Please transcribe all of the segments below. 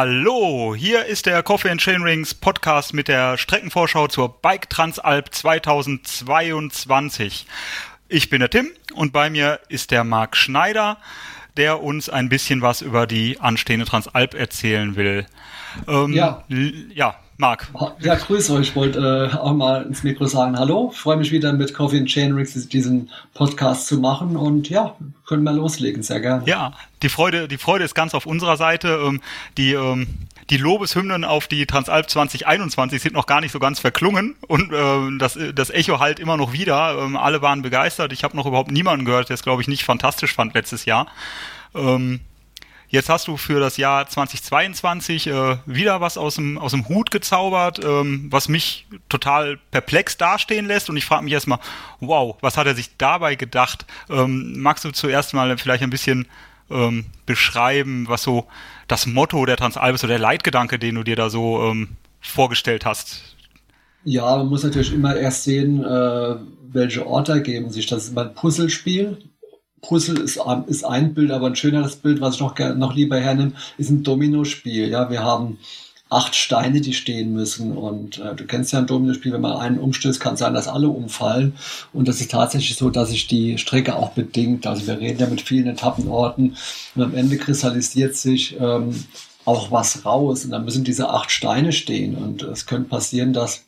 Hallo, hier ist der Coffee and Chainrings Podcast mit der Streckenvorschau zur Bike Transalp 2022. Ich bin der Tim und bei mir ist der Marc Schneider, der uns ein bisschen was über die anstehende Transalp erzählen will. Ähm, ja. Ja, Marc. Ja, grüß euch. Ich wollte äh, auch mal ins Mikro sagen Hallo. Freue mich wieder mit Coffee and Chainrings diesen Podcast zu machen und ja, können wir loslegen, sehr gerne. Ja, die Freude, die Freude ist ganz auf unserer Seite. Ähm, die, ähm, die Lobeshymnen auf die Transalp 2021 sind noch gar nicht so ganz verklungen und äh, das, das Echo halt immer noch wieder. Ähm, alle waren begeistert. Ich habe noch überhaupt niemanden gehört, der es, glaube ich, nicht fantastisch fand letztes Jahr. Ähm, Jetzt hast du für das Jahr 2022 äh, wieder was aus dem, aus dem Hut gezaubert, ähm, was mich total perplex dastehen lässt. Und ich frage mich erstmal, wow, was hat er sich dabei gedacht? Ähm, magst du zuerst mal vielleicht ein bisschen ähm, beschreiben, was so das Motto der Transalbis oder der Leitgedanke, den du dir da so ähm, vorgestellt hast? Ja, man muss natürlich immer erst sehen, äh, welche Orte ergeben sich. Das ist immer ein Puzzlespiel Puzzle ist, ist ein Bild, aber ein schöneres Bild, was ich noch, noch lieber hernehme, ist ein Dominospiel. Ja, wir haben acht Steine, die stehen müssen. Und äh, du kennst ja ein Dominospiel, wenn man einen umstößt, kann sein, dass alle umfallen. Und das ist tatsächlich so, dass sich die Strecke auch bedingt. Also wir reden ja mit vielen Etappenorten und am Ende kristallisiert sich ähm, auch was raus. Und dann müssen diese acht Steine stehen. Und es könnte passieren, dass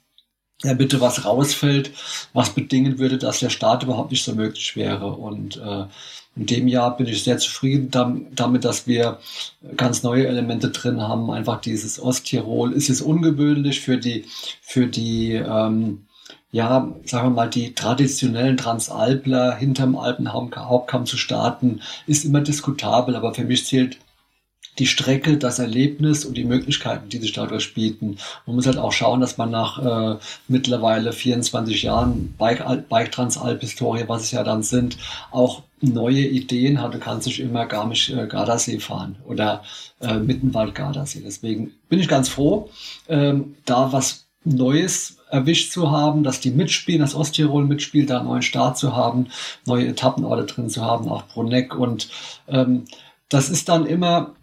ja bitte was rausfällt, was bedingen würde, dass der Start überhaupt nicht so möglich wäre. Und äh, in dem Jahr bin ich sehr zufrieden damit, dass wir ganz neue Elemente drin haben. Einfach dieses Osttirol ist es ungewöhnlich für die, für die, ähm, ja, sagen wir mal, die traditionellen Transalpler hinterm Alpenhauptkamm zu starten, ist immer diskutabel, aber für mich zählt die Strecke, das Erlebnis und die Möglichkeiten, die sich dadurch bieten. Man muss halt auch schauen, dass man nach äh, mittlerweile 24 Jahren Bike, Bike Transalp Historie, was es ja dann sind, auch neue Ideen hat. Du kannst nicht immer Garmisch-Gardasee äh, fahren oder äh, Mittenwald-Gardasee. Deswegen bin ich ganz froh, ähm, da was Neues erwischt zu haben, dass die mitspielen, dass Osttirol mitspielt, da einen neuen Start zu haben, neue Etappenorte drin zu haben, auch Bruneck und ähm, das ist dann immer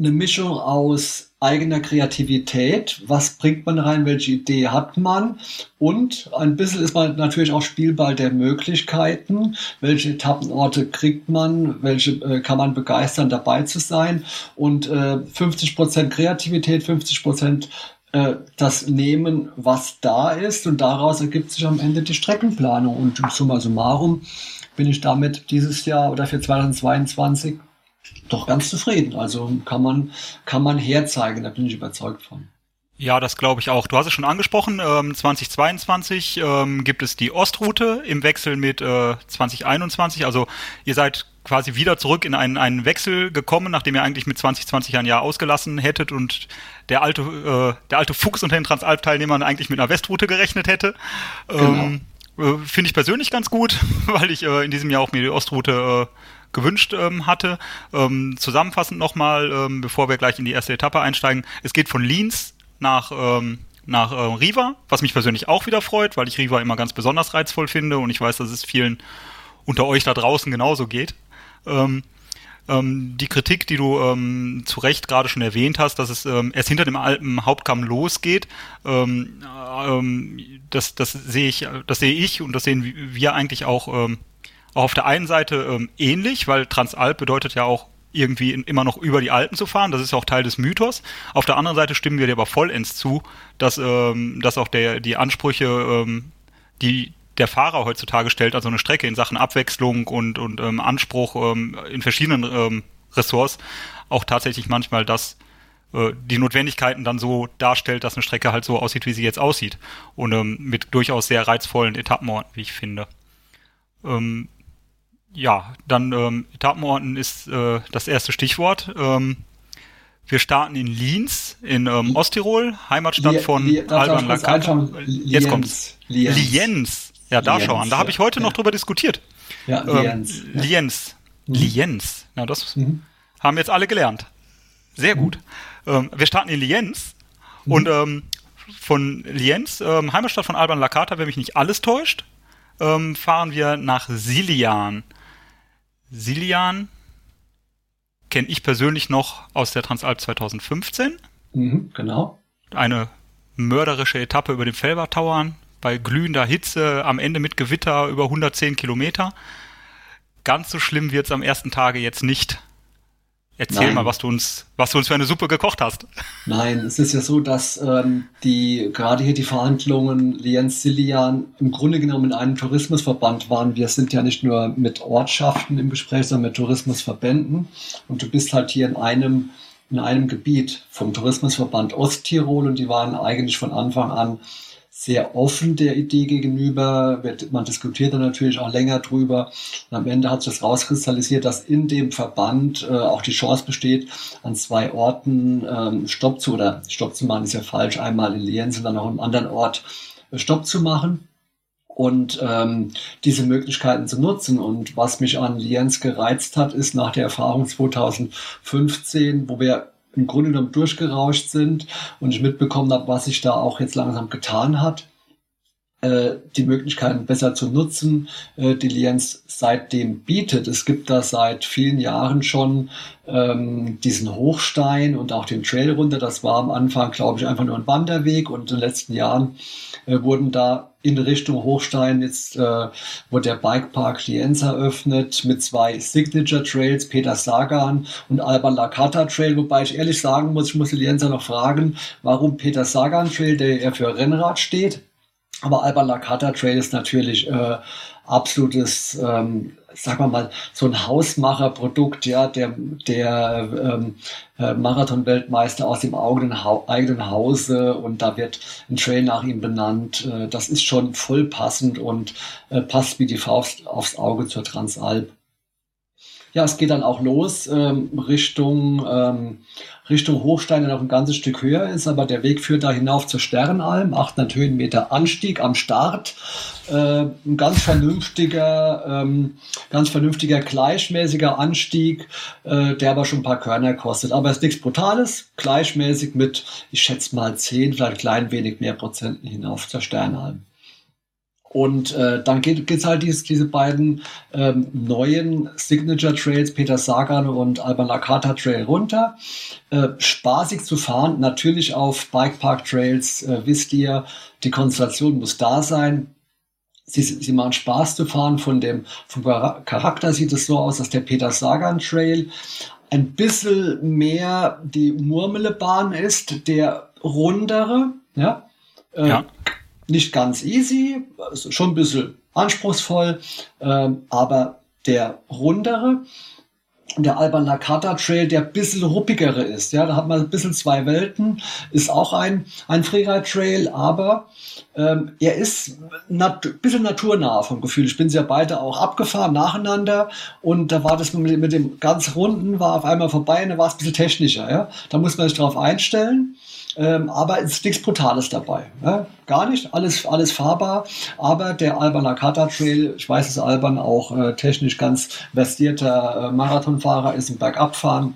eine Mischung aus eigener Kreativität. Was bringt man rein? Welche Idee hat man? Und ein bisschen ist man natürlich auch Spielball der Möglichkeiten. Welche Etappenorte kriegt man? Welche äh, kann man begeistern, dabei zu sein? Und äh, 50 Prozent Kreativität, 50 Prozent äh, das nehmen, was da ist. Und daraus ergibt sich am Ende die Streckenplanung. Und summa summarum bin ich damit dieses Jahr oder für 2022 doch ganz zufrieden. Also kann man, kann man herzeigen, da bin ich überzeugt von. Ja, das glaube ich auch. Du hast es schon angesprochen, ähm, 2022 ähm, gibt es die Ostroute im Wechsel mit äh, 2021. Also ihr seid quasi wieder zurück in einen, einen Wechsel gekommen, nachdem ihr eigentlich mit 2020 ein Jahr ausgelassen hättet und der alte, äh, der alte Fuchs unter den Transalp-Teilnehmern eigentlich mit einer Westroute gerechnet hätte. Genau. Ähm, äh, Finde ich persönlich ganz gut, weil ich äh, in diesem Jahr auch mir die Ostroute äh, gewünscht ähm, hatte. Ähm, zusammenfassend nochmal, ähm, bevor wir gleich in die erste Etappe einsteigen. Es geht von Lienz nach, ähm, nach äh, Riva, was mich persönlich auch wieder freut, weil ich Riva immer ganz besonders reizvoll finde und ich weiß, dass es vielen unter euch da draußen genauso geht. Ähm, ähm, die Kritik, die du ähm, zu Recht gerade schon erwähnt hast, dass es ähm, erst hinter dem Alpenhauptkamm losgeht, ähm, das, das sehe ich, das sehe ich und das sehen wir eigentlich auch auch auf der einen Seite ähm, ähnlich, weil Transalp bedeutet ja auch irgendwie immer noch über die Alpen zu fahren. Das ist ja auch Teil des Mythos. Auf der anderen Seite stimmen wir dir aber vollends zu, dass, ähm, dass auch der, die Ansprüche, ähm, die der Fahrer heutzutage stellt an so eine Strecke in Sachen Abwechslung und, und ähm, Anspruch ähm, in verschiedenen ähm, Ressorts auch tatsächlich manchmal das äh, die Notwendigkeiten dann so darstellt, dass eine Strecke halt so aussieht, wie sie jetzt aussieht. Und ähm, mit durchaus sehr reizvollen Etappenorten, wie ich finde. Ähm, ja, dann ähm, Etappenorten ist äh, das erste Stichwort. Ähm, wir starten in Lienz in ähm, Osttirol, Heimatstadt Lie von Lie Alban Lacata. Jetzt kommt's. Lienz. Lienz. Ja, da Lienz, schau an. Da habe ich heute ja. noch drüber diskutiert. Ja, Lienz. Ähm, ja. Lienz. Mhm. Lienz. Ja, das mhm. haben jetzt alle gelernt. Sehr gut. Mhm. Ähm, wir starten in Lienz mhm. und ähm, von Lienz, ähm, Heimatstadt von Alban Lacata, wenn mich nicht alles täuscht, ähm, fahren wir nach Silian. Silian. kenne ich persönlich noch aus der Transalp 2015. Mhm, genau. Eine mörderische Etappe über den Felbertauern bei glühender Hitze, am Ende mit Gewitter über 110 Kilometer. Ganz so schlimm wird es am ersten Tage jetzt nicht. Erzähl Nein. mal, was du uns, was du uns für eine Suppe gekocht hast. Nein, es ist ja so, dass ähm, die gerade hier die Verhandlungen Lienz Silian im Grunde genommen in einem Tourismusverband waren. Wir sind ja nicht nur mit Ortschaften im Gespräch, sondern mit Tourismusverbänden. Und du bist halt hier in einem in einem Gebiet vom Tourismusverband Osttirol und die waren eigentlich von Anfang an sehr offen der Idee gegenüber. Man diskutiert dann natürlich auch länger drüber. Und am Ende hat sich das rauskristallisiert, dass in dem Verband äh, auch die Chance besteht, an zwei Orten ähm, Stopp zu, oder Stopp zu machen ist ja falsch, einmal in Lienz und dann noch einem anderen Ort äh, Stopp zu machen und ähm, diese Möglichkeiten zu nutzen. Und was mich an Lienz gereizt hat, ist nach der Erfahrung 2015, wo wir im Grunde genommen durchgerauscht sind und ich mitbekommen habe, was sich da auch jetzt langsam getan hat, die Möglichkeiten besser zu nutzen, äh, die Lienz seitdem bietet. Es gibt da seit vielen Jahren schon ähm, diesen Hochstein und auch den Trail runter. Das war am Anfang, glaube ich, einfach nur ein Wanderweg und in den letzten Jahren äh, wurden da in Richtung Hochstein jetzt äh, wurde der Bikepark Lienz eröffnet mit zwei Signature Trails, Peter Sagan und Alban Lakata Trail, wobei ich ehrlich sagen muss, ich muss die Lienzer noch fragen, warum Peter Sagan Trail, der ja für Rennrad steht, aber Alban Lakata Trail ist natürlich äh, absolutes, ähm, sagen wir mal, so ein Hausmacherprodukt, ja, der, der ähm, äh, Marathon-Weltmeister aus dem eigenen, ha eigenen Hause und da wird ein Trail nach ihm benannt. Äh, das ist schon voll passend und äh, passt wie die Faust aufs Auge zur Transalp. Ja, es geht dann auch los ähm, Richtung, ähm, Richtung Hochstein, der noch ein ganzes Stück höher ist, aber der Weg führt da hinauf zur Sternalm, 800 Höhenmeter Anstieg am Start. Äh, ein ganz vernünftiger, ähm, ganz vernünftiger, gleichmäßiger Anstieg, äh, der aber schon ein paar Körner kostet. Aber es ist nichts Brutales, gleichmäßig mit, ich schätze mal 10, vielleicht klein wenig mehr Prozenten hinauf zur Sternalm. Und äh, dann geht es halt dies, diese beiden ähm, neuen Signature Trails, Peter Sagan und Alban Lakata Trail runter. Äh, spaßig zu fahren, natürlich auf Bikepark Trails, äh, wisst ihr, die Konstellation muss da sein. Sie, sie machen Spaß zu fahren. Von dem vom Charakter sieht es so aus, dass der Peter Sagan Trail ein bisschen mehr die Murmelebahn ist, der rundere, ja. Äh, ja nicht ganz easy, also schon ein bisschen anspruchsvoll, ähm, aber der rundere, der Alban Lakata Trail, der ein bisschen ruppigere ist. Ja, da hat man ein bisschen zwei Welten, ist auch ein, ein Freeride Trail, aber ähm, er ist nat bisschen naturnah vom Gefühl. Ich bin sie ja beide auch abgefahren nacheinander und da war das mit, mit dem ganz runden, war auf einmal vorbei und da war es ein bisschen technischer. Ja, da muss man sich drauf einstellen. Ähm, aber es ist nichts Brutales dabei. Ne? Gar nicht, alles, alles fahrbar. Aber der Alban Akata Trail, ich weiß, dass Alban auch äh, technisch ganz versierter äh, Marathonfahrer ist im Bergabfahren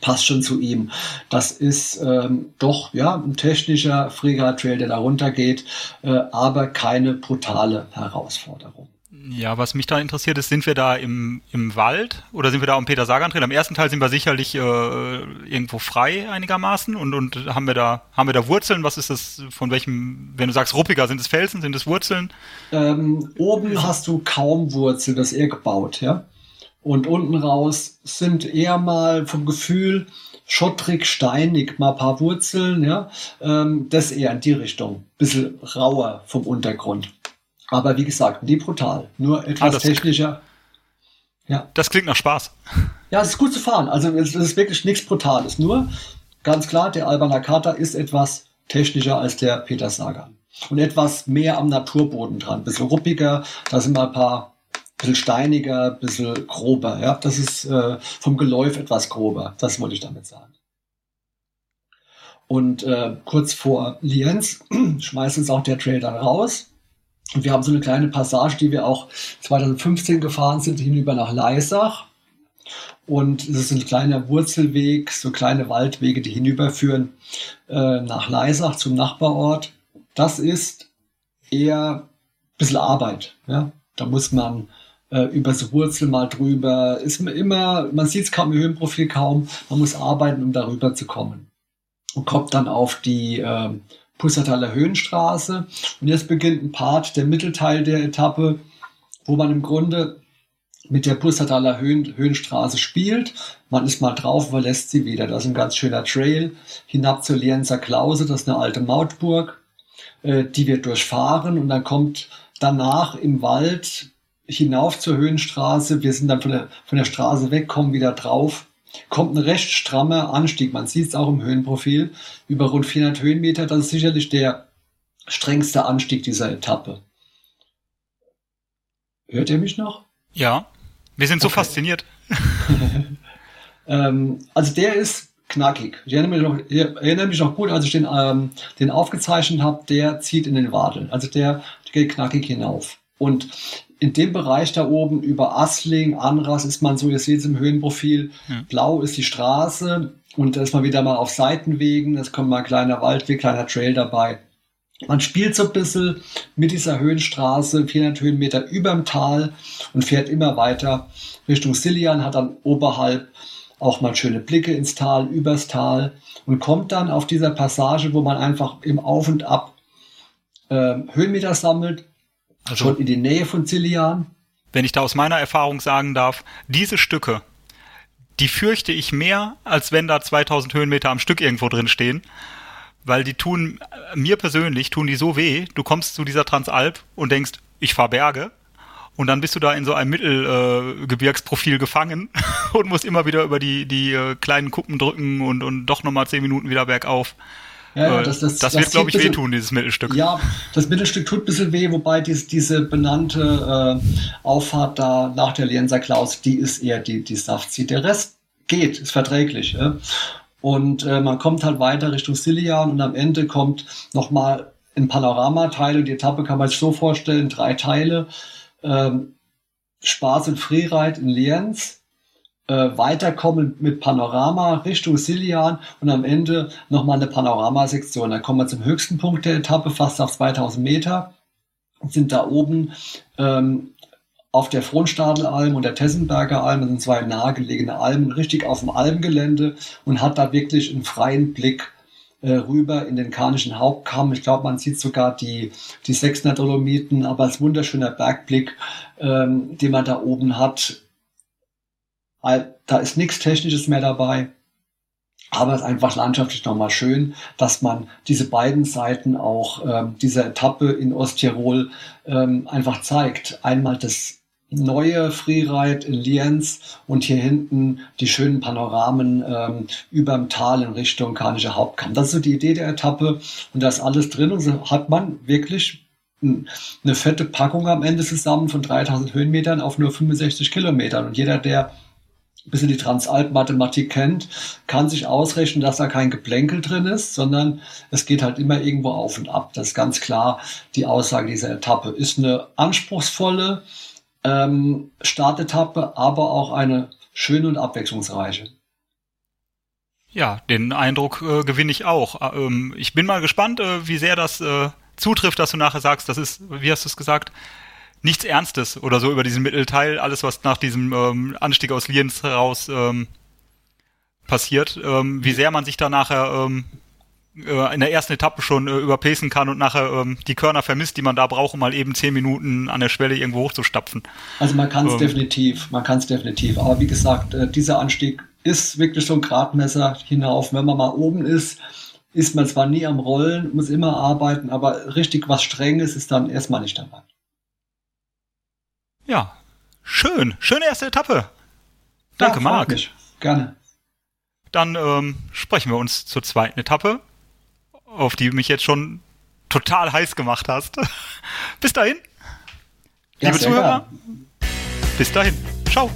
passt schon zu ihm. Das ist ähm, doch ja ein technischer Freeride Trail, der da runtergeht, äh, aber keine brutale Herausforderung. Ja, was mich da interessiert ist, sind wir da im, im Wald oder sind wir da am Peter Sagan Trail? Am ersten Teil sind wir sicherlich äh, irgendwo frei einigermaßen und, und haben wir da haben wir da Wurzeln? Was ist das von welchem, wenn du sagst ruppiger, sind es Felsen, sind es Wurzeln? Ähm, oben hast du kaum Wurzeln, das ist eher gebaut, ja. Und unten raus sind eher mal vom Gefühl schottrig, steinig, mal ein paar Wurzeln, ja. Ähm, das eher in die Richtung. Bisschen rauer vom Untergrund. Aber wie gesagt, nie brutal. Nur etwas ah, technischer. Ja. Das klingt nach Spaß. Ja, es ist gut zu fahren. Also es ist wirklich nichts Brutales. Nur ganz klar, der Alba Nakata ist etwas technischer als der Peter Sagan. Und etwas mehr am Naturboden dran. Ein bisschen ruppiger, da sind mal ein paar bisschen steiniger, ein bisschen grober. Ja, das ist äh, vom Geläuf etwas grober. Das wollte ich damit sagen. Und äh, kurz vor Lienz schmeißt uns auch der Trail dann raus. Und wir haben so eine kleine Passage, die wir auch 2015 gefahren sind, hinüber nach Leisach. Und es ist ein kleiner Wurzelweg, so kleine Waldwege, die hinüberführen äh, nach Leisach zum Nachbarort. Das ist eher ein bisschen Arbeit. Ja? Da muss man äh, über so Wurzel mal drüber. Ist man immer, man sieht es kaum im Höhenprofil kaum, man muss arbeiten, um darüber zu kommen. Und kommt dann auf die äh, Pussataler Höhenstraße. Und jetzt beginnt ein Part, der Mittelteil der Etappe, wo man im Grunde mit der Pussataler Höhen, Höhenstraße spielt. Man ist mal drauf, verlässt sie wieder. Das ist ein ganz schöner Trail hinab zur Lienzer Klause. Das ist eine alte Mautburg. Äh, die wird durchfahren und dann kommt danach im Wald hinauf zur Höhenstraße. Wir sind dann von der, von der Straße weg, kommen wieder drauf. Kommt ein recht strammer Anstieg. Man sieht es auch im Höhenprofil. Über rund 400 Höhenmeter. Das ist sicherlich der strengste Anstieg dieser Etappe. Hört ihr mich noch? Ja, wir sind so okay. fasziniert. ähm, also der ist knackig. Ich erinnere mich noch, erinnere mich noch gut, als ich den, ähm, den aufgezeichnet habe, der zieht in den Wadeln. Also der, der geht knackig hinauf. Und in dem Bereich da oben über Asling, Anras ist man so, ihr seht es im Höhenprofil, hm. blau ist die Straße und da ist man wieder mal auf Seitenwegen, es kommt mal ein kleiner Waldweg, kleiner Trail dabei. Man spielt so ein bisschen mit dieser Höhenstraße, 400 Höhenmeter überm Tal und fährt immer weiter Richtung Silian, hat dann oberhalb auch mal schöne Blicke ins Tal, übers Tal und kommt dann auf dieser Passage, wo man einfach im Auf und Ab äh, Höhenmeter sammelt, also, schon in die Nähe von Zillian. Wenn ich da aus meiner Erfahrung sagen darf, diese Stücke, die fürchte ich mehr, als wenn da 2000 Höhenmeter am Stück irgendwo drin stehen weil die tun, mir persönlich tun die so weh, du kommst zu dieser Transalp und denkst, ich fahr Berge und dann bist du da in so einem Mittelgebirgsprofil äh, gefangen und musst immer wieder über die, die äh, kleinen Kuppen drücken und, und doch nochmal zehn Minuten wieder bergauf. Ja, das, das, das, das wird, glaube ich, bisschen, wehtun, dieses Mittelstück. Ja, das Mittelstück tut ein bisschen weh, wobei dies, diese benannte äh, Auffahrt da nach der Lienser Klaus, die ist eher die, die Saftzieht. Der Rest geht, ist verträglich. Ja? Und äh, man kommt halt weiter Richtung Silian und am Ende kommt nochmal ein Panoramateil und die Etappe kann man sich so vorstellen, drei Teile. Ähm, Spaß und Freeride in Lienz, äh, weiterkommen mit Panorama Richtung Silian und am Ende nochmal eine Panoramasektion. Dann kommen wir zum höchsten Punkt der Etappe, fast auf 2000 Meter sind da oben ähm, auf der Frohnstadelalm und der Tessenberger Alm, das sind zwei nahegelegene Almen, richtig auf dem Almgelände und hat da wirklich einen freien Blick äh, rüber in den Karnischen Hauptkamm. Ich glaube, man sieht sogar die, die Sechsner Dolomiten, aber als wunderschöner Bergblick, ähm, den man da oben hat. Da ist nichts Technisches mehr dabei. Aber es ist einfach landschaftlich nochmal schön, dass man diese beiden Seiten auch ähm, dieser Etappe in Osttirol ähm, einfach zeigt. Einmal das neue Freeride in Lienz und hier hinten die schönen Panoramen ähm, überm Tal in Richtung Karnischer Hauptkamm. Das ist so die Idee der Etappe und da ist alles drin und so hat man wirklich eine fette Packung am Ende zusammen von 3000 Höhenmetern auf nur 65 Kilometern und jeder, der ein bisschen die Transalp-Mathematik kennt, kann sich ausrechnen, dass da kein Geplänkel drin ist, sondern es geht halt immer irgendwo auf und ab. Das ist ganz klar die Aussage dieser Etappe. Ist eine anspruchsvolle, ähm, Startetappe, aber auch eine schöne und abwechslungsreiche. Ja, den Eindruck äh, gewinne ich auch. Äh, ähm, ich bin mal gespannt, äh, wie sehr das äh, zutrifft, dass du nachher sagst, das ist, wie hast du es gesagt, nichts Ernstes oder so über diesen Mittelteil, alles was nach diesem ähm, Anstieg aus Lienz heraus ähm, passiert, ähm, wie sehr man sich da nachher ähm, äh, in der ersten Etappe schon äh, überpacen kann und nachher ähm, die Körner vermisst, die man da braucht, um mal eben zehn Minuten an der Schwelle irgendwo hochzustapfen. Also man kann es definitiv, man kann es definitiv. Aber wie gesagt, äh, dieser Anstieg ist wirklich so ein Gradmesser hinauf. Wenn man mal oben ist, ist man zwar nie am Rollen, muss immer arbeiten, aber richtig was Strenges ist dann erstmal nicht dabei. Ja, schön. Schöne erste Etappe. Danke, ja, Marc. Mich. Gerne. Dann ähm, sprechen wir uns zur zweiten Etappe auf die du mich jetzt schon total heiß gemacht hast. bis dahin. Ja, Liebe Zuhörer. Bis dahin. Ciao.